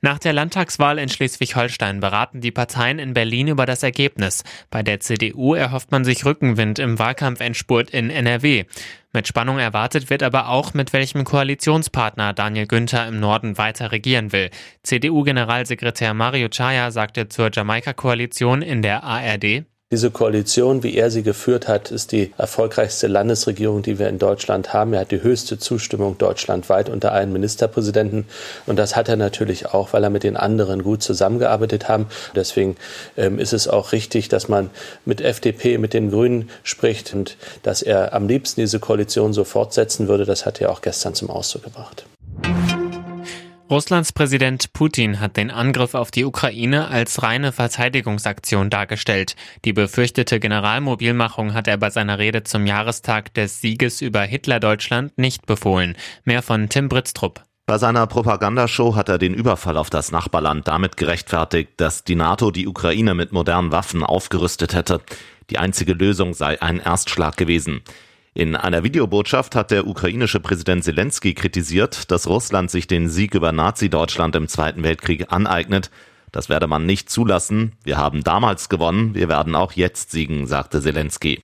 Nach der Landtagswahl in Schleswig-Holstein beraten die Parteien in Berlin über das Ergebnis. Bei der CDU erhofft man sich Rückenwind im Wahlkampfendspurt in NRW. Mit Spannung erwartet wird aber auch, mit welchem Koalitionspartner Daniel Günther im Norden weiter regieren will. CDU-Generalsekretär Mario Chaya sagte zur Jamaika-Koalition in der ARD, diese Koalition, wie er sie geführt hat, ist die erfolgreichste Landesregierung, die wir in Deutschland haben. Er hat die höchste Zustimmung deutschlandweit unter allen Ministerpräsidenten. Und das hat er natürlich auch, weil er mit den anderen gut zusammengearbeitet haben. Deswegen ähm, ist es auch richtig, dass man mit FDP, mit den Grünen spricht und dass er am liebsten diese Koalition so fortsetzen würde. Das hat er auch gestern zum Ausdruck gebracht. Russlands Präsident Putin hat den Angriff auf die Ukraine als reine Verteidigungsaktion dargestellt. Die befürchtete Generalmobilmachung hat er bei seiner Rede zum Jahrestag des Sieges über Hitler-Deutschland nicht befohlen. Mehr von Tim Britztrup. Bei seiner Propagandashow hat er den Überfall auf das Nachbarland damit gerechtfertigt, dass die NATO die Ukraine mit modernen Waffen aufgerüstet hätte. Die einzige Lösung sei ein Erstschlag gewesen. In einer Videobotschaft hat der ukrainische Präsident Zelensky kritisiert, dass Russland sich den Sieg über Nazi-Deutschland im Zweiten Weltkrieg aneignet. Das werde man nicht zulassen. Wir haben damals gewonnen, wir werden auch jetzt siegen, sagte Zelensky.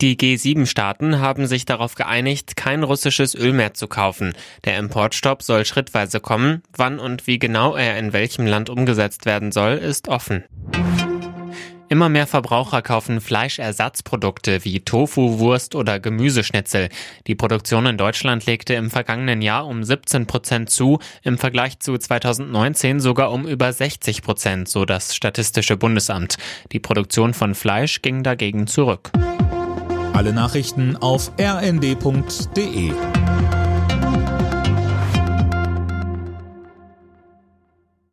Die G7-Staaten haben sich darauf geeinigt, kein russisches Öl mehr zu kaufen. Der Importstopp soll schrittweise kommen. Wann und wie genau er in welchem Land umgesetzt werden soll, ist offen. Immer mehr Verbraucher kaufen Fleischersatzprodukte wie Tofu, Wurst oder Gemüseschnitzel. Die Produktion in Deutschland legte im vergangenen Jahr um 17 Prozent zu, im Vergleich zu 2019 sogar um über 60 Prozent, so das Statistische Bundesamt. Die Produktion von Fleisch ging dagegen zurück. Alle Nachrichten auf rnd.de